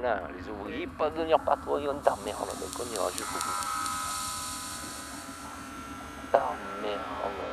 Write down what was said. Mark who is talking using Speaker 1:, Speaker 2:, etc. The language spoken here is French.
Speaker 1: les ouvriers peuvent devenir patrons d'emmerde, donc oh, on ira jusqu'au bout. D'emmerde.